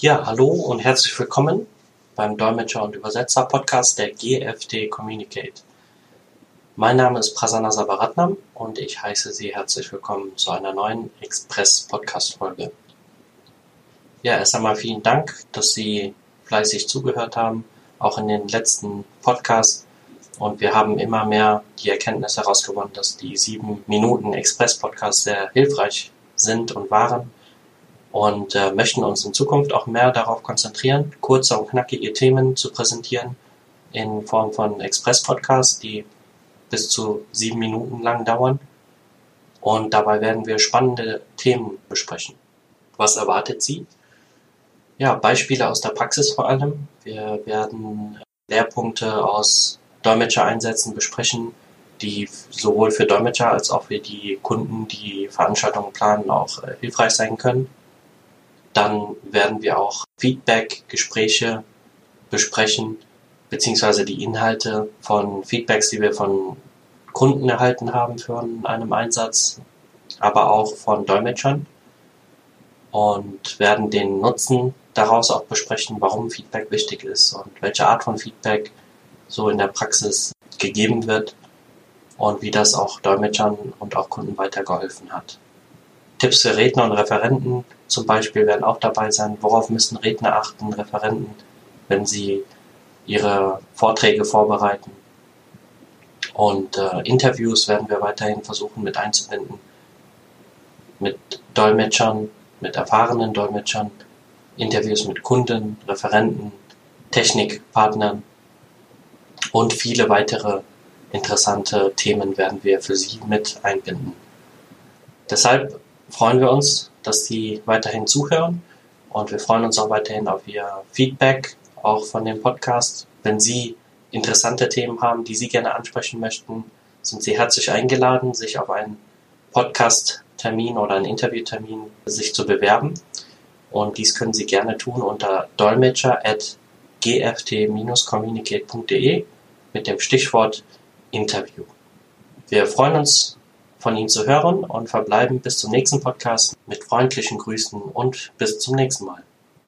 Ja, hallo und herzlich willkommen beim Dolmetscher und Übersetzer Podcast der GFT Communicate. Mein Name ist Prasanna Sabaratnam und ich heiße Sie herzlich willkommen zu einer neuen Express Podcast Folge. Ja, erst einmal vielen Dank, dass Sie fleißig zugehört haben, auch in den letzten Podcasts. Und wir haben immer mehr die Erkenntnis herausgewonnen, dass die sieben Minuten Express Podcasts sehr hilfreich sind und waren und äh, möchten uns in Zukunft auch mehr darauf konzentrieren, kurze und knackige Themen zu präsentieren in Form von Express-Podcasts, die bis zu sieben Minuten lang dauern. Und dabei werden wir spannende Themen besprechen. Was erwartet Sie? Ja, Beispiele aus der Praxis vor allem. Wir werden Lehrpunkte aus Dolmetschereinsätzen besprechen, die sowohl für Dolmetscher als auch für die Kunden, die Veranstaltungen planen, auch äh, hilfreich sein können. Dann werden wir auch Feedback-Gespräche besprechen, beziehungsweise die Inhalte von Feedbacks, die wir von Kunden erhalten haben für einen Einsatz, aber auch von Dolmetschern und werden den Nutzen daraus auch besprechen, warum Feedback wichtig ist und welche Art von Feedback so in der Praxis gegeben wird und wie das auch Dolmetschern und auch Kunden weitergeholfen hat. Tipps für Redner und Referenten zum Beispiel werden auch dabei sein. Worauf müssen Redner achten, Referenten, wenn sie ihre Vorträge vorbereiten? Und äh, Interviews werden wir weiterhin versuchen mit einzubinden. Mit Dolmetschern, mit erfahrenen Dolmetschern, Interviews mit Kunden, Referenten, Technikpartnern und viele weitere interessante Themen werden wir für Sie mit einbinden. Deshalb freuen wir uns, dass Sie weiterhin zuhören und wir freuen uns auch weiterhin auf Ihr Feedback, auch von dem Podcast. Wenn Sie interessante Themen haben, die Sie gerne ansprechen möchten, sind Sie herzlich eingeladen, sich auf einen Podcast-Termin oder einen Interviewtermin sich zu bewerben. Und dies können Sie gerne tun unter dolmetscher.gft-communicate.de mit dem Stichwort Interview. Wir freuen uns von Ihnen zu hören und verbleiben bis zum nächsten Podcast mit freundlichen Grüßen und bis zum nächsten Mal.